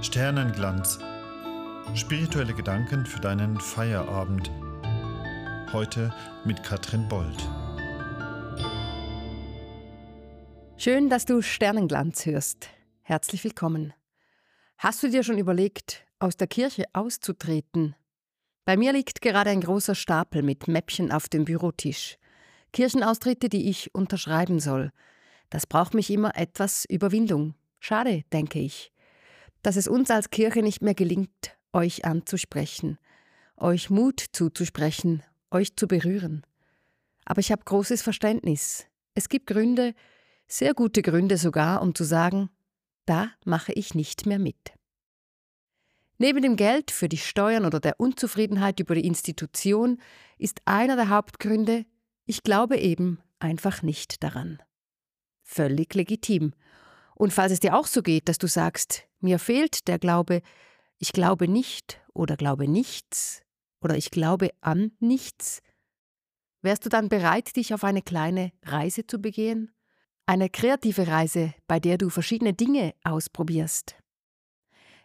Sternenglanz. Spirituelle Gedanken für deinen Feierabend. Heute mit Katrin Bold. Schön, dass du Sternenglanz hörst. Herzlich willkommen. Hast du dir schon überlegt, aus der Kirche auszutreten? Bei mir liegt gerade ein großer Stapel mit Mäppchen auf dem Bürotisch. Kirchenaustritte, die ich unterschreiben soll. Das braucht mich immer etwas Überwindung. Schade, denke ich dass es uns als Kirche nicht mehr gelingt, euch anzusprechen, euch Mut zuzusprechen, euch zu berühren. Aber ich habe großes Verständnis. Es gibt Gründe, sehr gute Gründe sogar, um zu sagen, da mache ich nicht mehr mit. Neben dem Geld für die Steuern oder der Unzufriedenheit über die Institution ist einer der Hauptgründe, ich glaube eben einfach nicht daran. Völlig legitim. Und falls es dir auch so geht, dass du sagst, mir fehlt der Glaube, ich glaube nicht oder glaube nichts oder ich glaube an nichts. Wärst du dann bereit, dich auf eine kleine Reise zu begehen? Eine kreative Reise, bei der du verschiedene Dinge ausprobierst.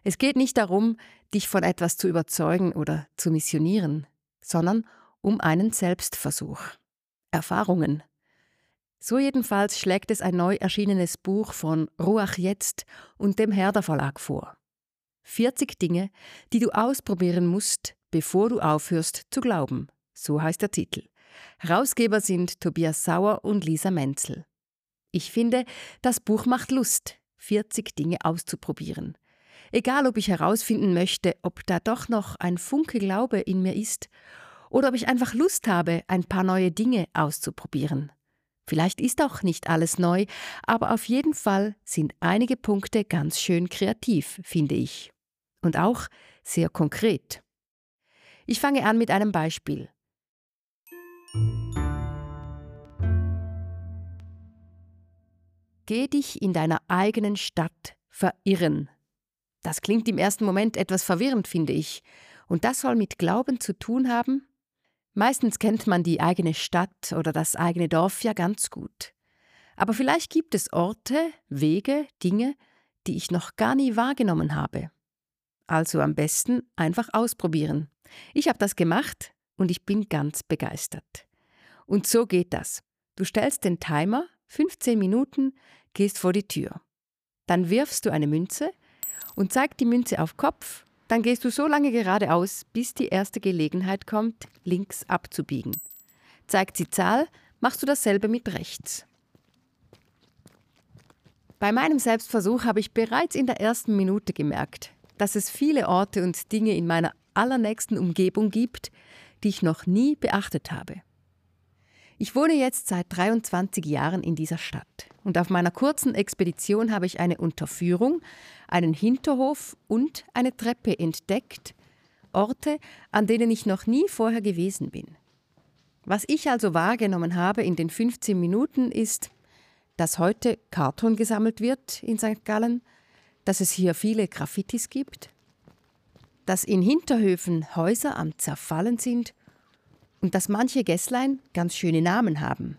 Es geht nicht darum, dich von etwas zu überzeugen oder zu missionieren, sondern um einen Selbstversuch. Erfahrungen, so jedenfalls schlägt es ein neu erschienenes Buch von Ruach Jetzt und dem Herder Verlag vor. 40 Dinge, die du ausprobieren musst, bevor du aufhörst zu glauben. So heißt der Titel. Herausgeber sind Tobias Sauer und Lisa Menzel. Ich finde, das Buch macht Lust, 40 Dinge auszuprobieren. Egal, ob ich herausfinden möchte, ob da doch noch ein Funke Glaube in mir ist oder ob ich einfach Lust habe, ein paar neue Dinge auszuprobieren. Vielleicht ist auch nicht alles neu, aber auf jeden Fall sind einige Punkte ganz schön kreativ, finde ich. Und auch sehr konkret. Ich fange an mit einem Beispiel. Geh dich in deiner eigenen Stadt verirren. Das klingt im ersten Moment etwas verwirrend, finde ich. Und das soll mit Glauben zu tun haben? Meistens kennt man die eigene Stadt oder das eigene Dorf ja ganz gut. Aber vielleicht gibt es Orte, Wege, Dinge, die ich noch gar nie wahrgenommen habe. Also am besten einfach ausprobieren. Ich habe das gemacht und ich bin ganz begeistert. Und so geht das. Du stellst den Timer, 15 Minuten, gehst vor die Tür. Dann wirfst du eine Münze und zeig die Münze auf Kopf dann gehst du so lange geradeaus, bis die erste Gelegenheit kommt, links abzubiegen. Zeigt sie Zahl, machst du dasselbe mit rechts. Bei meinem Selbstversuch habe ich bereits in der ersten Minute gemerkt, dass es viele Orte und Dinge in meiner allernächsten Umgebung gibt, die ich noch nie beachtet habe. Ich wohne jetzt seit 23 Jahren in dieser Stadt und auf meiner kurzen Expedition habe ich eine Unterführung, einen Hinterhof und eine Treppe entdeckt, Orte, an denen ich noch nie vorher gewesen bin. Was ich also wahrgenommen habe in den 15 Minuten ist, dass heute Karton gesammelt wird in St. Gallen, dass es hier viele Graffitis gibt, dass in Hinterhöfen Häuser am Zerfallen sind und dass manche Gässlein ganz schöne Namen haben.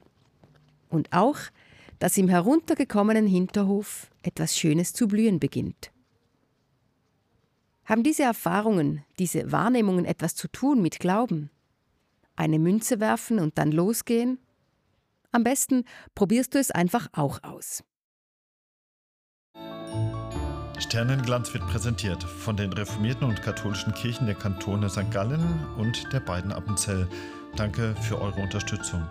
Und auch, dass im heruntergekommenen Hinterhof etwas Schönes zu blühen beginnt. Haben diese Erfahrungen, diese Wahrnehmungen etwas zu tun mit Glauben? Eine Münze werfen und dann losgehen? Am besten probierst du es einfach auch aus. Sternenglanz wird präsentiert von den reformierten und katholischen Kirchen der Kantone St. Gallen und der beiden Appenzell. Danke für eure Unterstützung.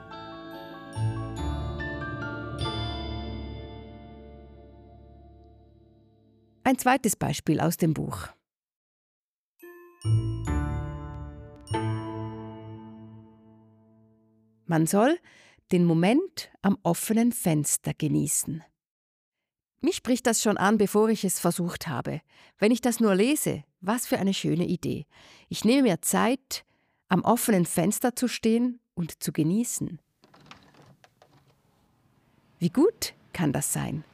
Ein zweites Beispiel aus dem Buch. Man soll den Moment am offenen Fenster genießen. Mich spricht das schon an, bevor ich es versucht habe. Wenn ich das nur lese, was für eine schöne Idee. Ich nehme mir Zeit, am offenen Fenster zu stehen und zu genießen. Wie gut kann das sein?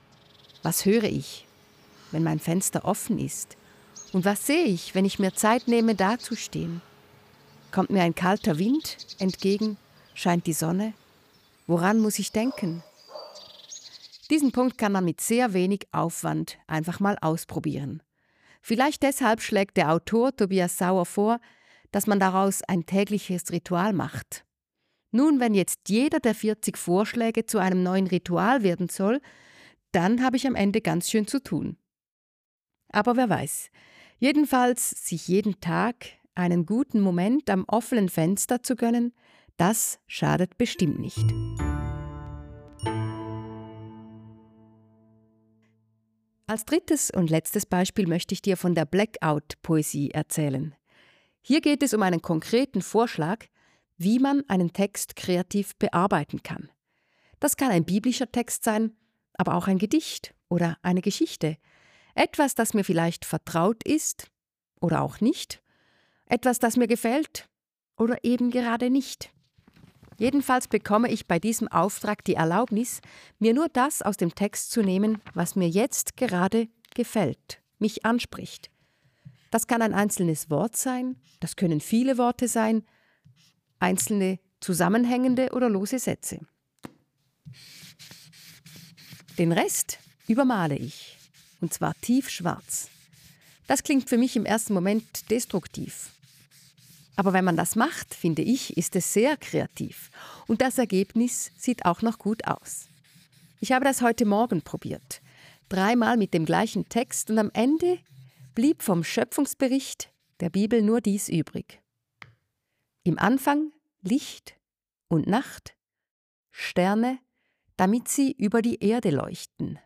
Was höre ich, wenn mein Fenster offen ist? Und was sehe ich, wenn ich mir Zeit nehme, dazustehen? Kommt mir ein kalter Wind entgegen? Scheint die Sonne? Woran muss ich denken? Diesen Punkt kann man mit sehr wenig Aufwand einfach mal ausprobieren. Vielleicht deshalb schlägt der Autor Tobias Sauer vor, dass man daraus ein tägliches Ritual macht. Nun, wenn jetzt jeder der 40 Vorschläge zu einem neuen Ritual werden soll, dann habe ich am Ende ganz schön zu tun. Aber wer weiß. Jedenfalls sich jeden Tag einen guten Moment am offenen Fenster zu gönnen, das schadet bestimmt nicht. Als drittes und letztes Beispiel möchte ich dir von der Blackout-Poesie erzählen. Hier geht es um einen konkreten Vorschlag, wie man einen Text kreativ bearbeiten kann. Das kann ein biblischer Text sein, aber auch ein Gedicht oder eine Geschichte. Etwas, das mir vielleicht vertraut ist oder auch nicht. Etwas, das mir gefällt oder eben gerade nicht. Jedenfalls bekomme ich bei diesem Auftrag die Erlaubnis, mir nur das aus dem Text zu nehmen, was mir jetzt gerade gefällt, mich anspricht. Das kann ein einzelnes Wort sein, das können viele Worte sein, einzelne zusammenhängende oder lose Sätze. Den Rest übermale ich, und zwar tiefschwarz. Das klingt für mich im ersten Moment destruktiv. Aber wenn man das macht, finde ich, ist es sehr kreativ. Und das Ergebnis sieht auch noch gut aus. Ich habe das heute Morgen probiert. Dreimal mit dem gleichen Text und am Ende blieb vom Schöpfungsbericht der Bibel nur dies übrig. Im Anfang Licht und Nacht, Sterne, damit sie über die Erde leuchten.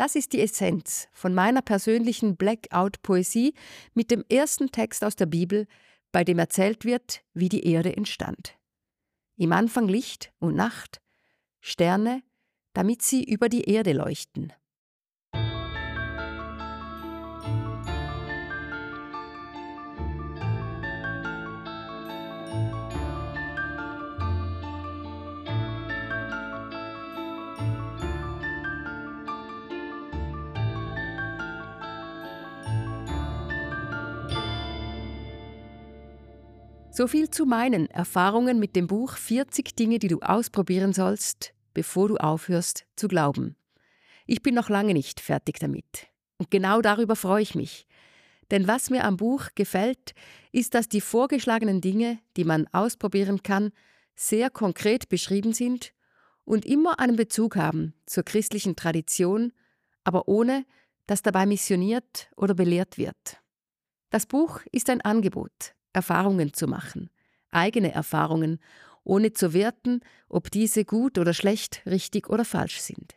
Das ist die Essenz von meiner persönlichen Blackout-Poesie mit dem ersten Text aus der Bibel, bei dem erzählt wird, wie die Erde entstand. Im Anfang Licht und Nacht, Sterne, damit sie über die Erde leuchten. So viel zu meinen Erfahrungen mit dem Buch 40 Dinge, die du ausprobieren sollst, bevor du aufhörst zu glauben. Ich bin noch lange nicht fertig damit. Und genau darüber freue ich mich. Denn was mir am Buch gefällt, ist, dass die vorgeschlagenen Dinge, die man ausprobieren kann, sehr konkret beschrieben sind und immer einen Bezug haben zur christlichen Tradition, aber ohne, dass dabei missioniert oder belehrt wird. Das Buch ist ein Angebot, Erfahrungen zu machen, eigene Erfahrungen, ohne zu werten, ob diese gut oder schlecht, richtig oder falsch sind.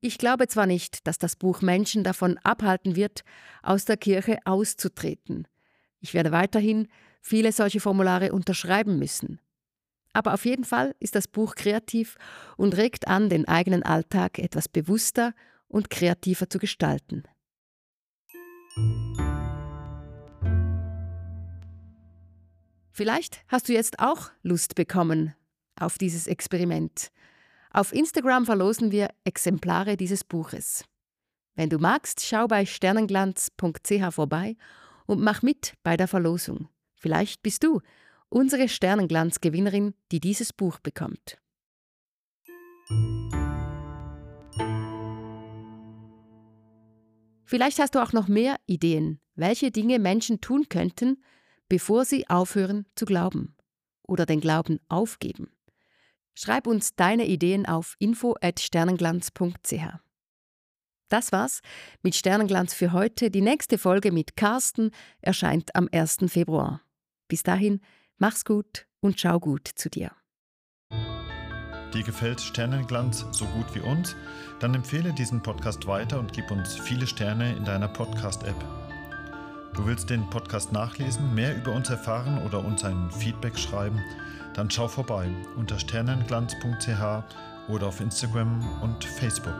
Ich glaube zwar nicht, dass das Buch Menschen davon abhalten wird, aus der Kirche auszutreten. Ich werde weiterhin viele solche Formulare unterschreiben müssen. Aber auf jeden Fall ist das Buch kreativ und regt an, den eigenen Alltag etwas bewusster und kreativer zu gestalten. Vielleicht hast du jetzt auch Lust bekommen auf dieses Experiment. Auf Instagram verlosen wir Exemplare dieses Buches. Wenn du magst, schau bei sternenglanz.ch vorbei und mach mit bei der Verlosung. Vielleicht bist du unsere Sternenglanz-Gewinnerin, die dieses Buch bekommt. Vielleicht hast du auch noch mehr Ideen, welche Dinge Menschen tun könnten, bevor sie aufhören zu glauben oder den Glauben aufgeben. Schreib uns deine Ideen auf info@sternenglanz.ch. Das war's mit Sternenglanz für heute. Die nächste Folge mit Carsten erscheint am 1. Februar. Bis dahin, mach's gut und schau gut zu dir. Dir gefällt Sternenglanz so gut wie uns? Dann empfehle diesen Podcast weiter und gib uns viele Sterne in deiner Podcast-App. Du willst den Podcast nachlesen, mehr über uns erfahren oder uns ein Feedback schreiben? Dann schau vorbei unter sternenglanz.ch oder auf Instagram und Facebook.